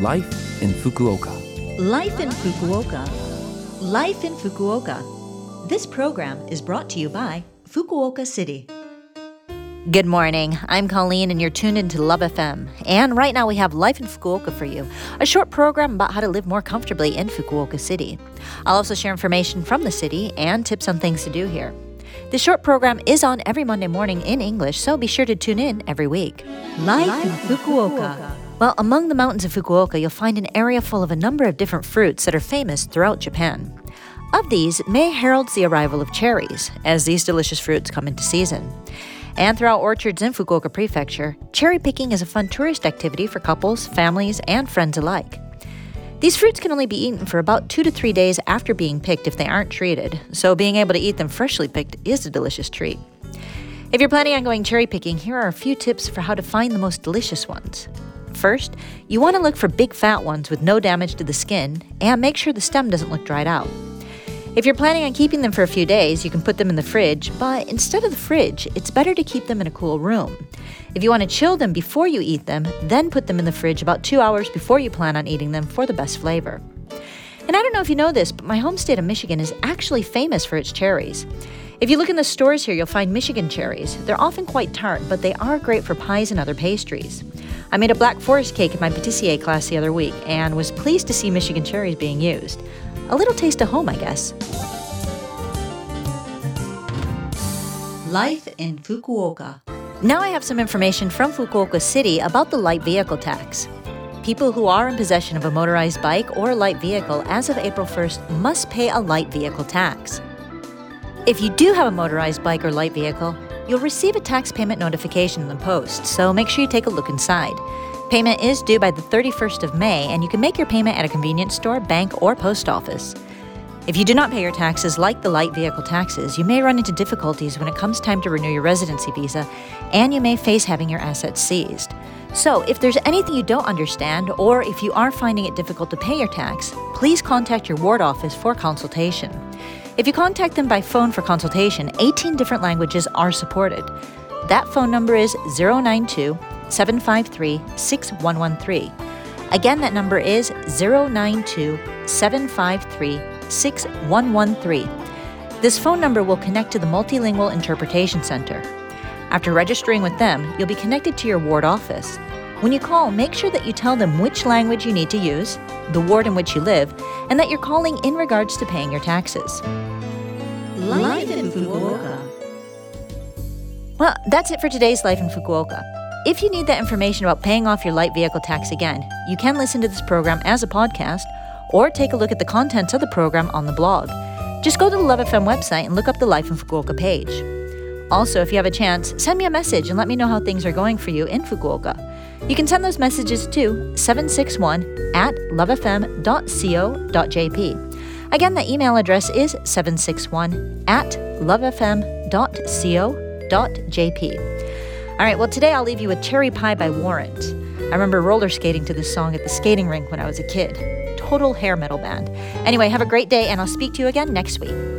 Life in Fukuoka. Life in Fukuoka. Life in Fukuoka. This program is brought to you by Fukuoka City. Good morning. I'm Colleen, and you're tuned into Love FM. And right now we have Life in Fukuoka for you, a short program about how to live more comfortably in Fukuoka City. I'll also share information from the city and tips on things to do here. This short program is on every Monday morning in English, so be sure to tune in every week. Life, in Fukuoka. Well, among the mountains of Fukuoka, you'll find an area full of a number of different fruits that are famous throughout Japan. Of these, May heralds the arrival of cherries, as these delicious fruits come into season. And throughout orchards in Fukuoka Prefecture, cherry picking is a fun tourist activity for couples, families, and friends alike. These fruits can only be eaten for about two to three days after being picked if they aren't treated, so being able to eat them freshly picked is a delicious treat. If you're planning on going cherry picking, here are a few tips for how to find the most delicious ones. First, you want to look for big fat ones with no damage to the skin and make sure the stem doesn't look dried out. If you're planning on keeping them for a few days, you can put them in the fridge, but instead of the fridge, it's better to keep them in a cool room. If you want to chill them before you eat them, then put them in the fridge about two hours before you plan on eating them for the best flavor. And I don't know if you know this, but my home state of Michigan is actually famous for its cherries. If you look in the stores here, you'll find Michigan cherries. They're often quite tart, but they are great for pies and other pastries. I made a black forest cake in my patissier class the other week and was pleased to see Michigan cherries being used. A little taste of home, I guess. Life in Fukuoka. Now I have some information from Fukuoka City about the light vehicle tax. People who are in possession of a motorized bike or a light vehicle as of April 1st must pay a light vehicle tax. If you do have a motorized bike or light vehicle, you'll receive a tax payment notification in the post, so make sure you take a look inside. Payment is due by the 31st of May, and you can make your payment at a convenience store, bank, or post office. If you do not pay your taxes like the light vehicle taxes, you may run into difficulties when it comes time to renew your residency visa, and you may face having your assets seized. So, if there's anything you don't understand, or if you are finding it difficult to pay your tax, please contact your ward office for consultation. If you contact them by phone for consultation, 18 different languages are supported. That phone number is 092 753 6113. Again, that number is 092 753 6113. This phone number will connect to the Multilingual Interpretation Center. After registering with them, you'll be connected to your ward office. When you call, make sure that you tell them which language you need to use, the ward in which you live, and that you're calling in regards to paying your taxes. Life in Fukuoka. Well, that's it for today's Life in Fukuoka. If you need that information about paying off your light vehicle tax again, you can listen to this program as a podcast or take a look at the contents of the program on the blog. Just go to the Love FM website and look up the Life in Fukuoka page. Also, if you have a chance, send me a message and let me know how things are going for you in Fukuoka. You can send those messages to 761 at lovefm.co.jp. Again, the email address is 761 at lovefm.co.jp. All right, well, today I'll leave you with Cherry Pie by Warrant. I remember roller skating to this song at the skating rink when I was a kid. Total hair metal band. Anyway, have a great day, and I'll speak to you again next week.